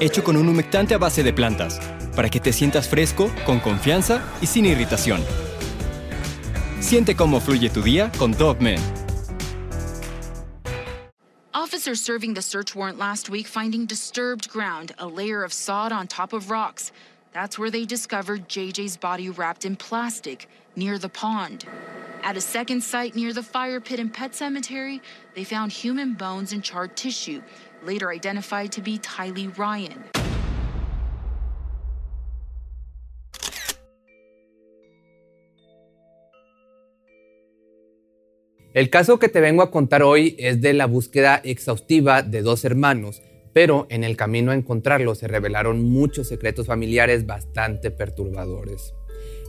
hecho con un humectante a base de plantas, para que te sientas fresco, con confianza y sin irritación. Siente cómo fluye tu día con Dove Officers serving the search warrant last week finding disturbed ground, a layer of sod on top of rocks. That's where they discovered JJ's body wrapped in plastic near the pond. At a second site near the fire pit and pet cemetery, they found human bones and charred tissue, later identified to be Tylee Ryan. El caso que te vengo a contar hoy es de la búsqueda exhaustiva de dos hermanos, pero en el camino a encontrarlos se revelaron muchos secretos familiares bastante perturbadores.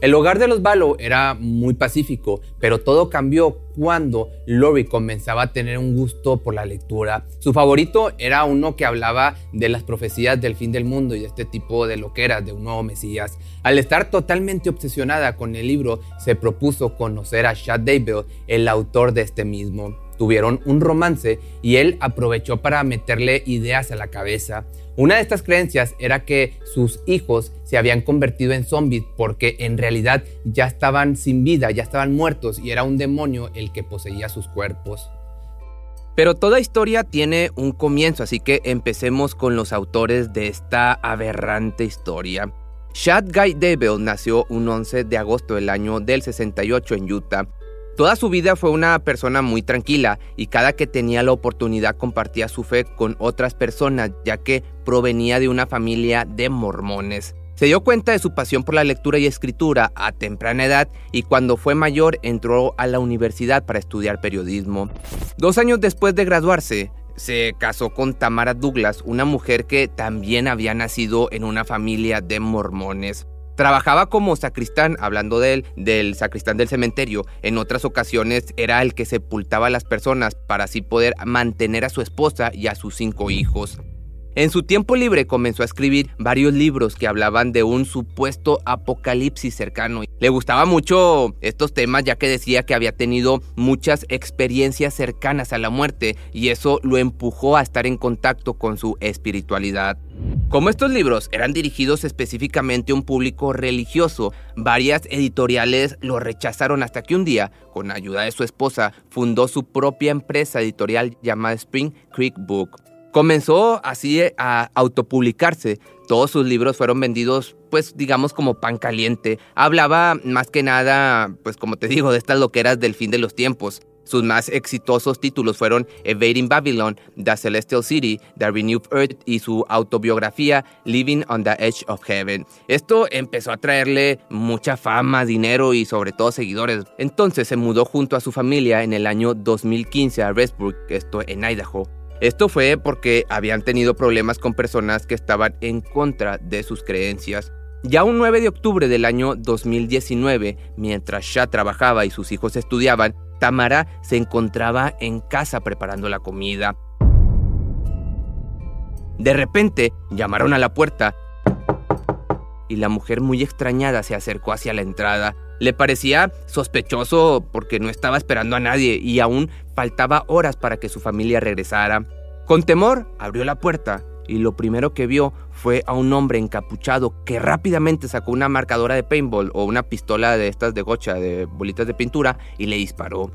El hogar de los Balo era muy pacífico, pero todo cambió cuando Lori comenzaba a tener un gusto por la lectura. Su favorito era uno que hablaba de las profecías del fin del mundo y este tipo de loqueras de un nuevo Mesías. Al estar totalmente obsesionada con el libro, se propuso conocer a Chad Daybell, el autor de este mismo tuvieron un romance y él aprovechó para meterle ideas a la cabeza. Una de estas creencias era que sus hijos se habían convertido en zombies porque en realidad ya estaban sin vida, ya estaban muertos y era un demonio el que poseía sus cuerpos. Pero toda historia tiene un comienzo, así que empecemos con los autores de esta aberrante historia. Chad Guy Devil nació un 11 de agosto del año del 68 en Utah. Toda su vida fue una persona muy tranquila y cada que tenía la oportunidad compartía su fe con otras personas, ya que provenía de una familia de mormones. Se dio cuenta de su pasión por la lectura y escritura a temprana edad y cuando fue mayor entró a la universidad para estudiar periodismo. Dos años después de graduarse, se casó con Tamara Douglas, una mujer que también había nacido en una familia de mormones. Trabajaba como sacristán, hablando de él, del sacristán del cementerio. En otras ocasiones era el que sepultaba a las personas para así poder mantener a su esposa y a sus cinco hijos. En su tiempo libre comenzó a escribir varios libros que hablaban de un supuesto apocalipsis cercano. Le gustaba mucho estos temas ya que decía que había tenido muchas experiencias cercanas a la muerte y eso lo empujó a estar en contacto con su espiritualidad. Como estos libros eran dirigidos específicamente a un público religioso, varias editoriales lo rechazaron hasta que un día, con ayuda de su esposa, fundó su propia empresa editorial llamada Spring Creek Book. Comenzó así a autopublicarse. Todos sus libros fueron vendidos, pues digamos como pan caliente. Hablaba más que nada, pues como te digo, de estas loqueras del fin de los tiempos. Sus más exitosos títulos fueron Evading Babylon, The Celestial City, The Renewed Earth y su autobiografía Living on the Edge of Heaven. Esto empezó a traerle mucha fama, dinero y sobre todo seguidores. Entonces se mudó junto a su familia en el año 2015 a Restburg, esto en Idaho. Esto fue porque habían tenido problemas con personas que estaban en contra de sus creencias. Ya un 9 de octubre del año 2019, mientras Shah trabajaba y sus hijos estudiaban, Tamara se encontraba en casa preparando la comida. De repente llamaron a la puerta y la mujer muy extrañada se acercó hacia la entrada. Le parecía sospechoso porque no estaba esperando a nadie y aún faltaba horas para que su familia regresara. Con temor abrió la puerta y lo primero que vio fue a un hombre encapuchado que rápidamente sacó una marcadora de paintball o una pistola de estas de gocha, de bolitas de pintura, y le disparó.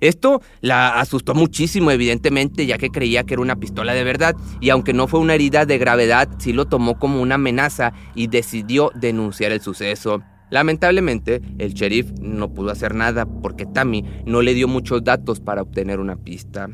Esto la asustó muchísimo, evidentemente, ya que creía que era una pistola de verdad, y aunque no fue una herida de gravedad, sí lo tomó como una amenaza y decidió denunciar el suceso. Lamentablemente, el sheriff no pudo hacer nada porque Tammy no le dio muchos datos para obtener una pista.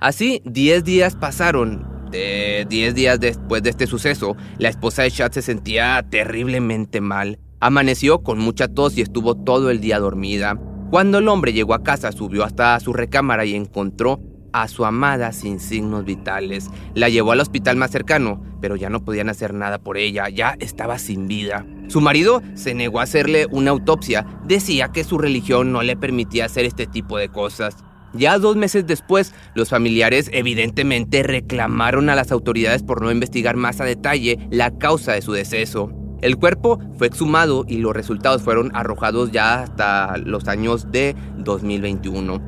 Así, 10 días pasaron. De 10 días después de este suceso, la esposa de Chad se sentía terriblemente mal. Amaneció con mucha tos y estuvo todo el día dormida. Cuando el hombre llegó a casa, subió hasta su recámara y encontró a su amada sin signos vitales. La llevó al hospital más cercano, pero ya no podían hacer nada por ella, ya estaba sin vida. Su marido se negó a hacerle una autopsia, decía que su religión no le permitía hacer este tipo de cosas. Ya dos meses después, los familiares evidentemente reclamaron a las autoridades por no investigar más a detalle la causa de su deceso. El cuerpo fue exhumado y los resultados fueron arrojados ya hasta los años de 2021.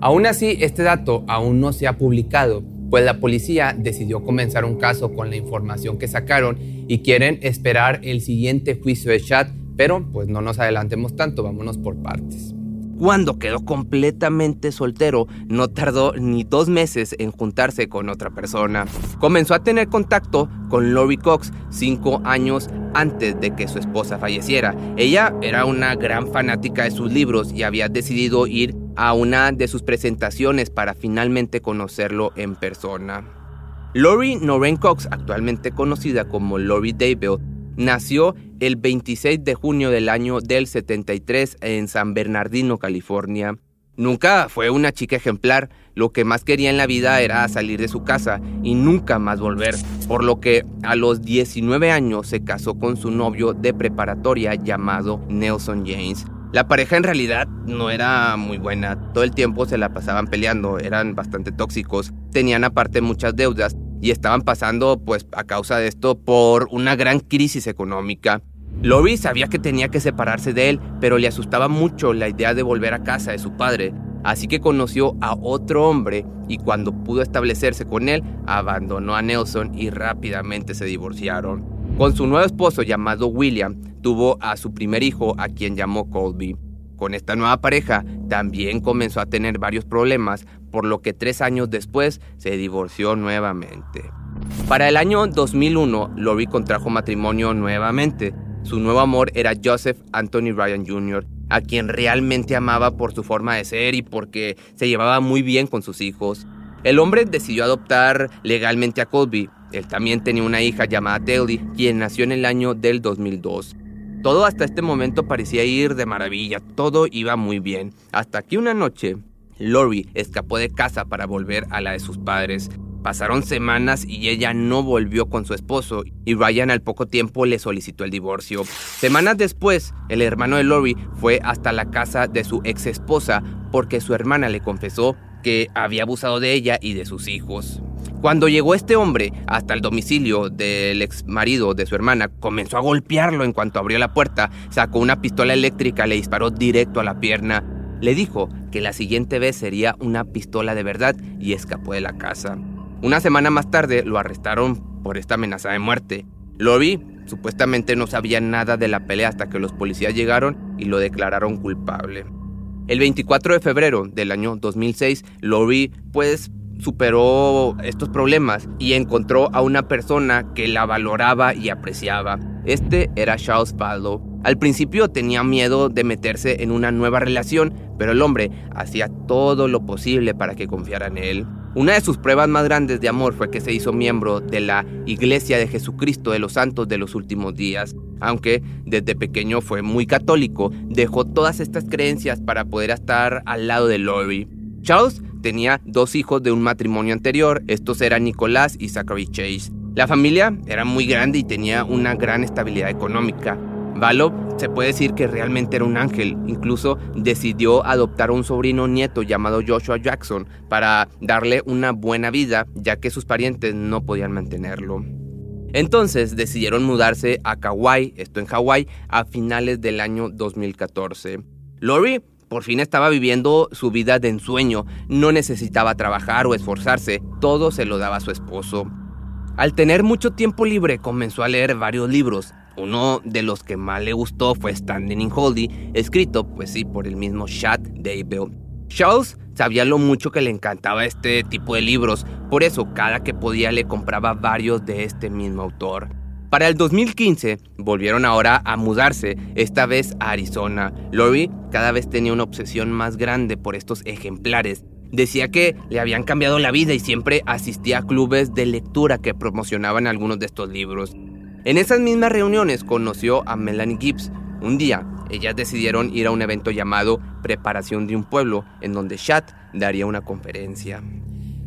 Aún así, este dato aún no se ha publicado, pues la policía decidió comenzar un caso con la información que sacaron y quieren esperar el siguiente juicio de Chad, pero pues no nos adelantemos tanto, vámonos por partes. Cuando quedó completamente soltero, no tardó ni dos meses en juntarse con otra persona. Comenzó a tener contacto con Lori Cox cinco años antes de que su esposa falleciera. Ella era una gran fanática de sus libros y había decidido ir a una de sus presentaciones para finalmente conocerlo en persona. Lori Noreen Cox, actualmente conocida como Lori Daybell, Nació el 26 de junio del año del 73 en San Bernardino, California. Nunca fue una chica ejemplar, lo que más quería en la vida era salir de su casa y nunca más volver, por lo que a los 19 años se casó con su novio de preparatoria llamado Nelson James. La pareja en realidad no era muy buena, todo el tiempo se la pasaban peleando, eran bastante tóxicos, tenían aparte muchas deudas y estaban pasando, pues a causa de esto, por una gran crisis económica. Lori sabía que tenía que separarse de él, pero le asustaba mucho la idea de volver a casa de su padre, así que conoció a otro hombre y cuando pudo establecerse con él, abandonó a Nelson y rápidamente se divorciaron. Con su nuevo esposo llamado William, tuvo a su primer hijo a quien llamó Colby. Con esta nueva pareja también comenzó a tener varios problemas, por lo que tres años después se divorció nuevamente. Para el año 2001, Lori contrajo matrimonio nuevamente. Su nuevo amor era Joseph Anthony Ryan Jr., a quien realmente amaba por su forma de ser y porque se llevaba muy bien con sus hijos. El hombre decidió adoptar legalmente a Colby. Él también tenía una hija llamada Telly, quien nació en el año del 2002. Todo hasta este momento parecía ir de maravilla, todo iba muy bien, hasta que una noche Lori escapó de casa para volver a la de sus padres. Pasaron semanas y ella no volvió con su esposo y Ryan al poco tiempo le solicitó el divorcio. Semanas después, el hermano de Lori fue hasta la casa de su ex esposa porque su hermana le confesó que había abusado de ella y de sus hijos. Cuando llegó este hombre hasta el domicilio del ex marido de su hermana, comenzó a golpearlo en cuanto abrió la puerta, sacó una pistola eléctrica, le disparó directo a la pierna, le dijo que la siguiente vez sería una pistola de verdad y escapó de la casa. Una semana más tarde lo arrestaron por esta amenaza de muerte. Lori supuestamente no sabía nada de la pelea hasta que los policías llegaron y lo declararon culpable. El 24 de febrero del año 2006, Lori pues superó estos problemas y encontró a una persona que la valoraba y apreciaba. Este era Charles Baldo. Al principio tenía miedo de meterse en una nueva relación, pero el hombre hacía todo lo posible para que confiara en él. Una de sus pruebas más grandes de amor fue que se hizo miembro de la Iglesia de Jesucristo de los Santos de los Últimos Días. Aunque desde pequeño fue muy católico, dejó todas estas creencias para poder estar al lado de Lori. Charles tenía dos hijos de un matrimonio anterior, estos eran Nicolás y Zachary Chase. La familia era muy grande y tenía una gran estabilidad económica. Valo se puede decir que realmente era un ángel, incluso decidió adoptar a un sobrino nieto llamado Joshua Jackson para darle una buena vida, ya que sus parientes no podían mantenerlo. Entonces decidieron mudarse a Kauai, esto en Hawái, a finales del año 2014. Lori por fin estaba viviendo su vida de ensueño, no necesitaba trabajar o esforzarse, todo se lo daba a su esposo. Al tener mucho tiempo libre comenzó a leer varios libros. Uno de los que más le gustó fue Standing in Holy, escrito, pues sí, por el mismo Chad Daybell. Charles sabía lo mucho que le encantaba este tipo de libros, por eso cada que podía le compraba varios de este mismo autor. Para el 2015 volvieron ahora a mudarse, esta vez a Arizona. Lori cada vez tenía una obsesión más grande por estos ejemplares. Decía que le habían cambiado la vida y siempre asistía a clubes de lectura que promocionaban algunos de estos libros. En esas mismas reuniones conoció a Melanie Gibbs. Un día, ellas decidieron ir a un evento llamado Preparación de un Pueblo, en donde Chad daría una conferencia.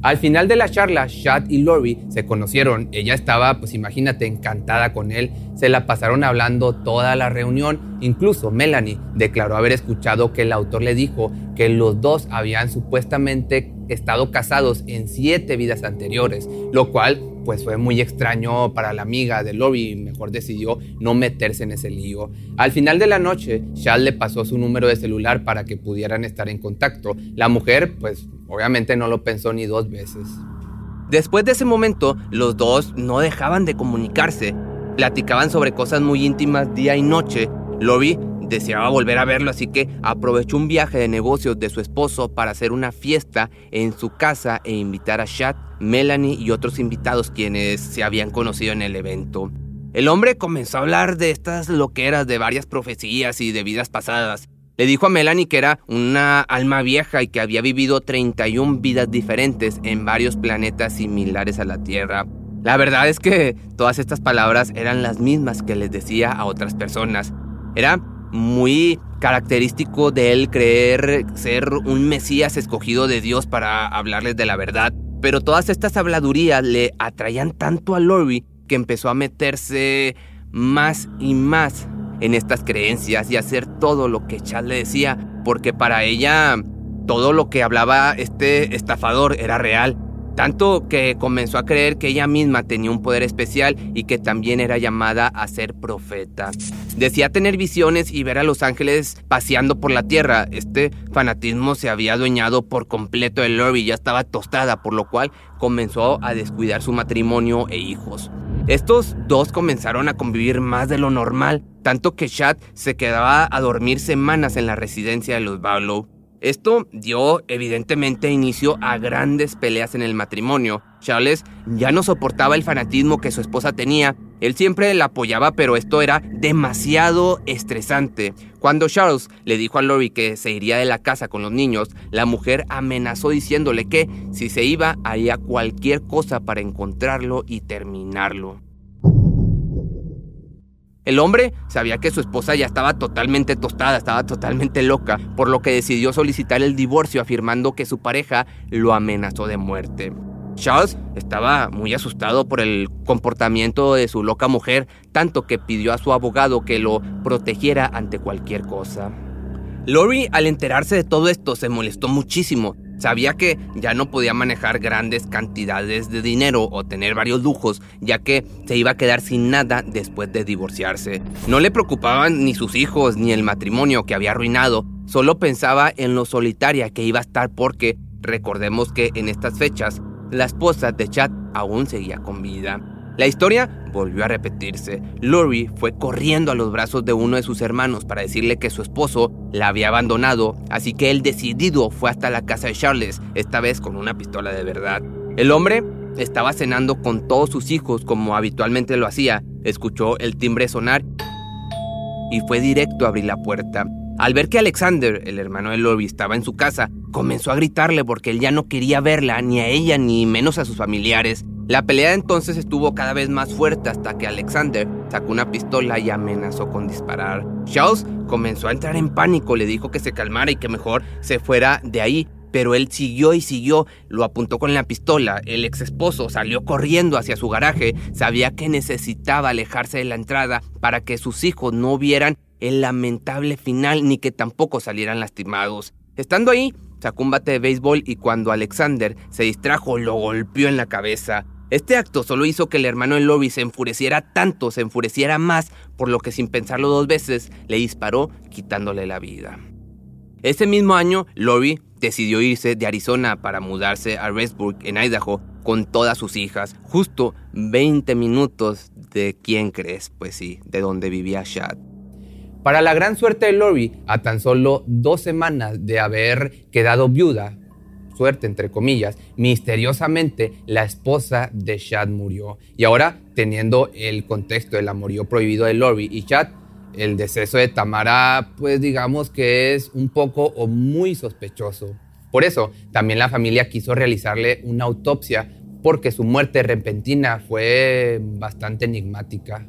Al final de la charla, Chad y Lori se conocieron. Ella estaba, pues imagínate, encantada con él. Se la pasaron hablando toda la reunión. Incluso Melanie declaró haber escuchado que el autor le dijo que los dos habían supuestamente estado casados en siete vidas anteriores, lo cual pues fue muy extraño para la amiga de Lori y mejor decidió no meterse en ese lío. Al final de la noche, Chad le pasó su número de celular para que pudieran estar en contacto. La mujer, pues obviamente no lo pensó ni dos veces. Después de ese momento, los dos no dejaban de comunicarse. Platicaban sobre cosas muy íntimas día y noche. Lori deseaba volver a verlo, así que aprovechó un viaje de negocios de su esposo para hacer una fiesta en su casa e invitar a Chad, Melanie y otros invitados quienes se habían conocido en el evento. El hombre comenzó a hablar de estas loqueras de varias profecías y de vidas pasadas. Le dijo a Melanie que era una alma vieja y que había vivido 31 vidas diferentes en varios planetas similares a la Tierra. La verdad es que todas estas palabras eran las mismas que les decía a otras personas. Era muy característico de él creer ser un Mesías escogido de Dios para hablarles de la verdad. Pero todas estas habladurías le atraían tanto a Lori que empezó a meterse más y más en estas creencias y hacer todo lo que Chad le decía, porque para ella todo lo que hablaba este estafador era real. Tanto que comenzó a creer que ella misma tenía un poder especial y que también era llamada a ser profeta. Decía tener visiones y ver a los ángeles paseando por la tierra. Este fanatismo se había adueñado por completo de Lori y ya estaba tostada, por lo cual comenzó a descuidar su matrimonio e hijos. Estos dos comenzaron a convivir más de lo normal, tanto que Chad se quedaba a dormir semanas en la residencia de los Barlow. Esto dio evidentemente inicio a grandes peleas en el matrimonio. Charles ya no soportaba el fanatismo que su esposa tenía. Él siempre la apoyaba, pero esto era demasiado estresante. Cuando Charles le dijo a Lori que se iría de la casa con los niños, la mujer amenazó diciéndole que si se iba haría cualquier cosa para encontrarlo y terminarlo. El hombre sabía que su esposa ya estaba totalmente tostada, estaba totalmente loca, por lo que decidió solicitar el divorcio afirmando que su pareja lo amenazó de muerte. Charles estaba muy asustado por el comportamiento de su loca mujer, tanto que pidió a su abogado que lo protegiera ante cualquier cosa. Lori, al enterarse de todo esto, se molestó muchísimo Sabía que ya no podía manejar grandes cantidades de dinero o tener varios lujos, ya que se iba a quedar sin nada después de divorciarse. No le preocupaban ni sus hijos ni el matrimonio que había arruinado, solo pensaba en lo solitaria que iba a estar porque recordemos que en estas fechas la esposa de Chad aún seguía con vida. La historia volvió a repetirse. Lori fue corriendo a los brazos de uno de sus hermanos para decirle que su esposo la había abandonado, así que él decidido fue hasta la casa de Charles, esta vez con una pistola de verdad. El hombre estaba cenando con todos sus hijos como habitualmente lo hacía, escuchó el timbre sonar y fue directo a abrir la puerta. Al ver que Alexander, el hermano de Lori, estaba en su casa, comenzó a gritarle porque él ya no quería verla, ni a ella, ni menos a sus familiares. La pelea entonces estuvo cada vez más fuerte hasta que Alexander sacó una pistola y amenazó con disparar. Charles comenzó a entrar en pánico, le dijo que se calmara y que mejor se fuera de ahí, pero él siguió y siguió, lo apuntó con la pistola, el ex esposo salió corriendo hacia su garaje, sabía que necesitaba alejarse de la entrada para que sus hijos no vieran el lamentable final ni que tampoco salieran lastimados. Estando ahí, sacó un bate de béisbol y cuando Alexander se distrajo lo golpeó en la cabeza. Este acto solo hizo que el hermano de Lori se enfureciera tanto, se enfureciera más, por lo que sin pensarlo dos veces le disparó quitándole la vida. Ese mismo año, Lori decidió irse de Arizona para mudarse a Restburg, en Idaho, con todas sus hijas, justo 20 minutos de quién crees, pues sí, de donde vivía Shad. Para la gran suerte de Lori, a tan solo dos semanas de haber quedado viuda, suerte, entre comillas, misteriosamente la esposa de Chad murió. Y ahora, teniendo el contexto del amorío prohibido de Lori y Chad, el deceso de Tamara, pues digamos que es un poco o muy sospechoso. Por eso, también la familia quiso realizarle una autopsia porque su muerte repentina fue bastante enigmática.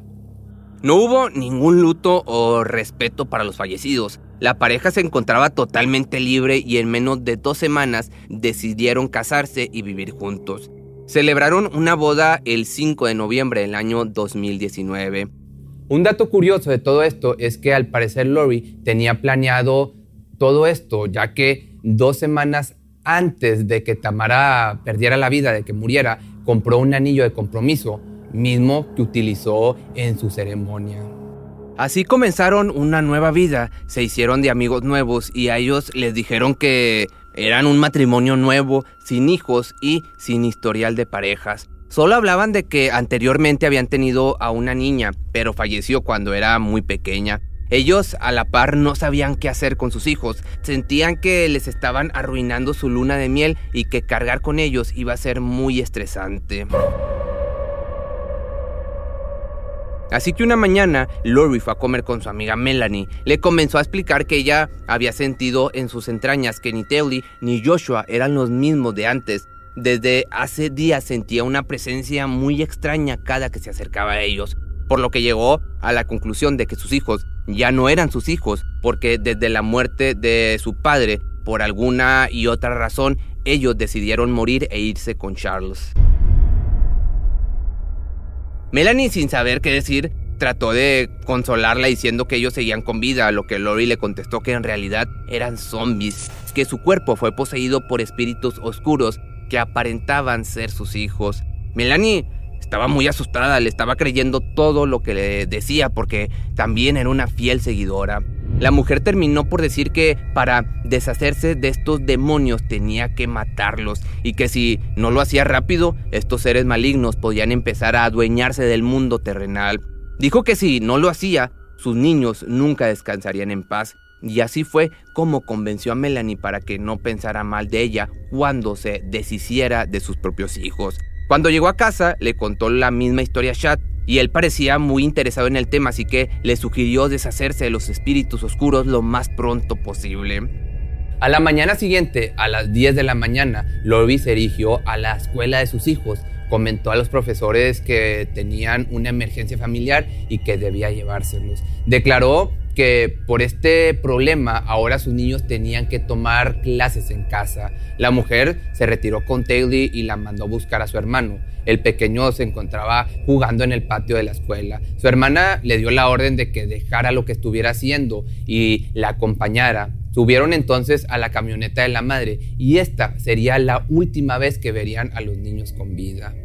No hubo ningún luto o respeto para los fallecidos. La pareja se encontraba totalmente libre y en menos de dos semanas decidieron casarse y vivir juntos. Celebraron una boda el 5 de noviembre del año 2019. Un dato curioso de todo esto es que al parecer Lori tenía planeado todo esto, ya que dos semanas antes de que Tamara perdiera la vida, de que muriera, compró un anillo de compromiso mismo que utilizó en su ceremonia. Así comenzaron una nueva vida, se hicieron de amigos nuevos y a ellos les dijeron que eran un matrimonio nuevo, sin hijos y sin historial de parejas. Solo hablaban de que anteriormente habían tenido a una niña, pero falleció cuando era muy pequeña. Ellos a la par no sabían qué hacer con sus hijos, sentían que les estaban arruinando su luna de miel y que cargar con ellos iba a ser muy estresante. Así que una mañana, Lori fue a comer con su amiga Melanie. Le comenzó a explicar que ella había sentido en sus entrañas que ni Telly ni Joshua eran los mismos de antes. Desde hace días sentía una presencia muy extraña cada que se acercaba a ellos, por lo que llegó a la conclusión de que sus hijos ya no eran sus hijos, porque desde la muerte de su padre, por alguna y otra razón, ellos decidieron morir e irse con Charles. Melanie, sin saber qué decir, trató de consolarla diciendo que ellos seguían con vida, a lo que Lori le contestó que en realidad eran zombies, que su cuerpo fue poseído por espíritus oscuros que aparentaban ser sus hijos. Melanie estaba muy asustada, le estaba creyendo todo lo que le decía porque también era una fiel seguidora. La mujer terminó por decir que para deshacerse de estos demonios tenía que matarlos y que si no lo hacía rápido, estos seres malignos podían empezar a adueñarse del mundo terrenal. Dijo que si no lo hacía, sus niños nunca descansarían en paz. Y así fue como convenció a Melanie para que no pensara mal de ella cuando se deshiciera de sus propios hijos. Cuando llegó a casa, le contó la misma historia a Chad y él parecía muy interesado en el tema, así que le sugirió deshacerse de los espíritus oscuros lo más pronto posible. A la mañana siguiente, a las 10 de la mañana, Lorby se dirigió a la escuela de sus hijos. Comentó a los profesores que tenían una emergencia familiar y que debía llevárselos. Declaró que por este problema ahora sus niños tenían que tomar clases en casa. La mujer se retiró con Taylor y la mandó a buscar a su hermano. El pequeño se encontraba jugando en el patio de la escuela. Su hermana le dio la orden de que dejara lo que estuviera haciendo y la acompañara. Subieron entonces a la camioneta de la madre y esta sería la última vez que verían a los niños con vida.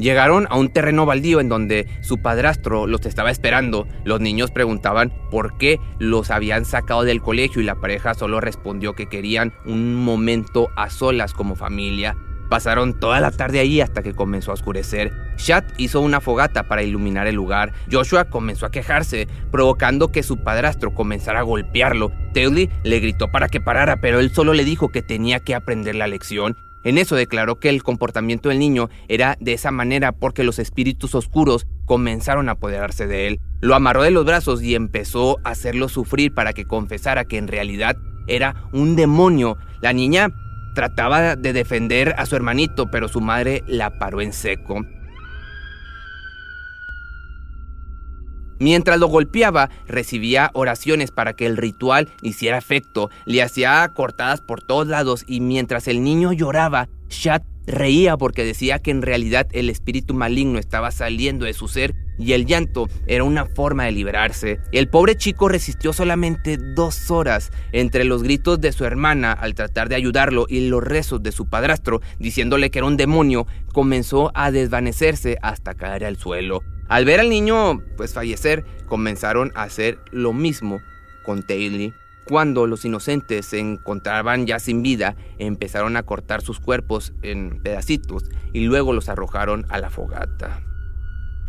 Llegaron a un terreno baldío en donde su padrastro los estaba esperando. Los niños preguntaban por qué los habían sacado del colegio y la pareja solo respondió que querían un momento a solas como familia. Pasaron toda la tarde allí hasta que comenzó a oscurecer. Chad hizo una fogata para iluminar el lugar. Joshua comenzó a quejarse, provocando que su padrastro comenzara a golpearlo. Taylor le gritó para que parara, pero él solo le dijo que tenía que aprender la lección en eso declaró que el comportamiento del niño era de esa manera porque los espíritus oscuros comenzaron a apoderarse de él. Lo amarró de los brazos y empezó a hacerlo sufrir para que confesara que en realidad era un demonio. La niña trataba de defender a su hermanito, pero su madre la paró en seco. Mientras lo golpeaba, recibía oraciones para que el ritual hiciera efecto, le hacía cortadas por todos lados y mientras el niño lloraba, Shad reía porque decía que en realidad el espíritu maligno estaba saliendo de su ser y el llanto era una forma de liberarse. El pobre chico resistió solamente dos horas entre los gritos de su hermana al tratar de ayudarlo y los rezos de su padrastro diciéndole que era un demonio, comenzó a desvanecerse hasta caer al suelo. Al ver al niño pues fallecer, comenzaron a hacer lo mismo con Taylor. Cuando los inocentes se encontraban ya sin vida, empezaron a cortar sus cuerpos en pedacitos y luego los arrojaron a la fogata.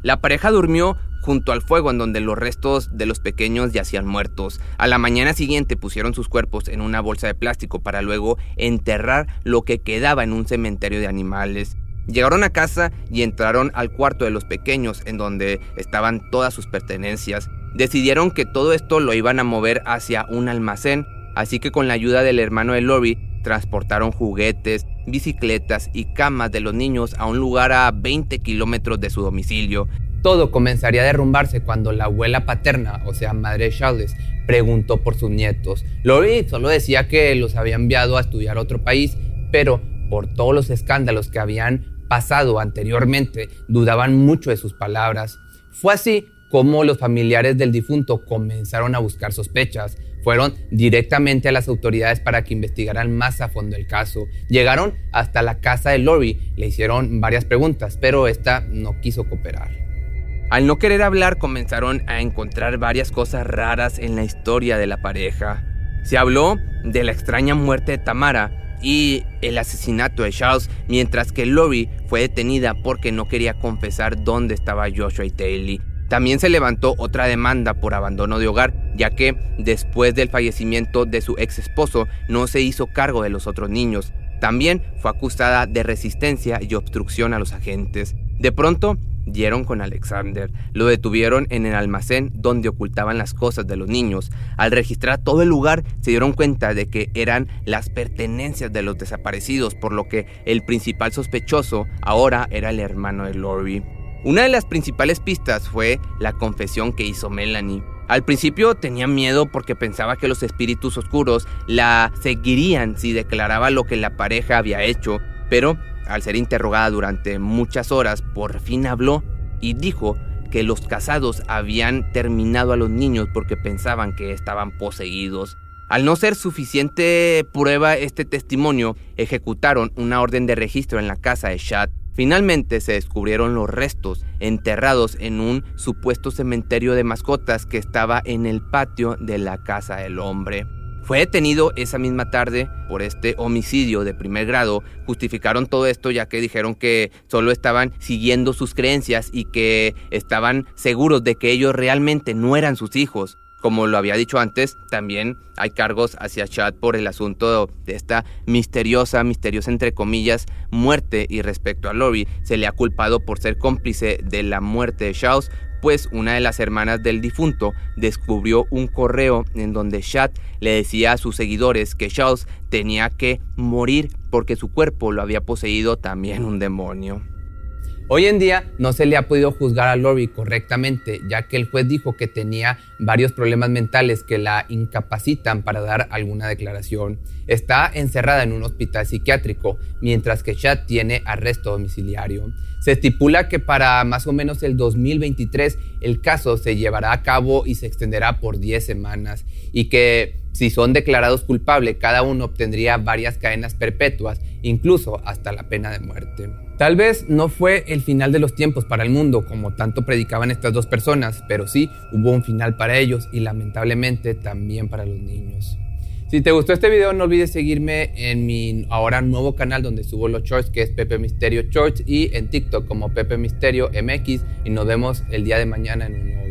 La pareja durmió junto al fuego en donde los restos de los pequeños yacían muertos. A la mañana siguiente pusieron sus cuerpos en una bolsa de plástico para luego enterrar lo que quedaba en un cementerio de animales. Llegaron a casa y entraron al cuarto de los pequeños en donde estaban todas sus pertenencias. Decidieron que todo esto lo iban a mover hacia un almacén, así que con la ayuda del hermano de Lori transportaron juguetes, bicicletas y camas de los niños a un lugar a 20 kilómetros de su domicilio. Todo comenzaría a derrumbarse cuando la abuela paterna, o sea, madre Charles, preguntó por sus nietos. Lori solo decía que los había enviado a estudiar a otro país, pero por todos los escándalos que habían pasado anteriormente, dudaban mucho de sus palabras. Fue así como los familiares del difunto comenzaron a buscar sospechas. Fueron directamente a las autoridades para que investigaran más a fondo el caso. Llegaron hasta la casa de Lori, le hicieron varias preguntas, pero esta no quiso cooperar. Al no querer hablar comenzaron a encontrar varias cosas raras en la historia de la pareja. Se habló de la extraña muerte de Tamara y el asesinato de Charles, mientras que Lori fue detenida porque no quería confesar dónde estaba Joshua Taylor. También se levantó otra demanda por abandono de hogar, ya que después del fallecimiento de su ex esposo no se hizo cargo de los otros niños. También fue acusada de resistencia y obstrucción a los agentes. De pronto, dieron con Alexander. Lo detuvieron en el almacén donde ocultaban las cosas de los niños. Al registrar todo el lugar, se dieron cuenta de que eran las pertenencias de los desaparecidos, por lo que el principal sospechoso ahora era el hermano de Lori. Una de las principales pistas fue la confesión que hizo Melanie. Al principio tenía miedo porque pensaba que los espíritus oscuros la seguirían si declaraba lo que la pareja había hecho, pero al ser interrogada durante muchas horas, por fin habló y dijo que los casados habían terminado a los niños porque pensaban que estaban poseídos. Al no ser suficiente prueba este testimonio, ejecutaron una orden de registro en la casa de Shad. Finalmente se descubrieron los restos enterrados en un supuesto cementerio de mascotas que estaba en el patio de la casa del hombre. Fue detenido esa misma tarde por este homicidio de primer grado. Justificaron todo esto ya que dijeron que solo estaban siguiendo sus creencias y que estaban seguros de que ellos realmente no eran sus hijos. Como lo había dicho antes, también hay cargos hacia Chad por el asunto de esta misteriosa, misteriosa entre comillas, muerte y respecto a Lori, se le ha culpado por ser cómplice de la muerte de Charles, pues una de las hermanas del difunto descubrió un correo en donde Chad le decía a sus seguidores que Charles tenía que morir porque su cuerpo lo había poseído también un demonio. Hoy en día no se le ha podido juzgar a Lori correctamente, ya que el juez dijo que tenía varios problemas mentales que la incapacitan para dar alguna declaración. Está encerrada en un hospital psiquiátrico, mientras que Chad tiene arresto domiciliario. Se estipula que para más o menos el 2023 el caso se llevará a cabo y se extenderá por 10 semanas y que si son declarados culpables cada uno obtendría varias cadenas perpetuas, incluso hasta la pena de muerte. Tal vez no fue el final de los tiempos para el mundo, como tanto predicaban estas dos personas, pero sí hubo un final para ellos y lamentablemente también para los niños. Si te gustó este video, no olvides seguirme en mi ahora nuevo canal donde subo los shorts, que es Pepe Misterio Shorts, y en TikTok como Pepe Misterio MX. Y nos vemos el día de mañana en un nuevo video.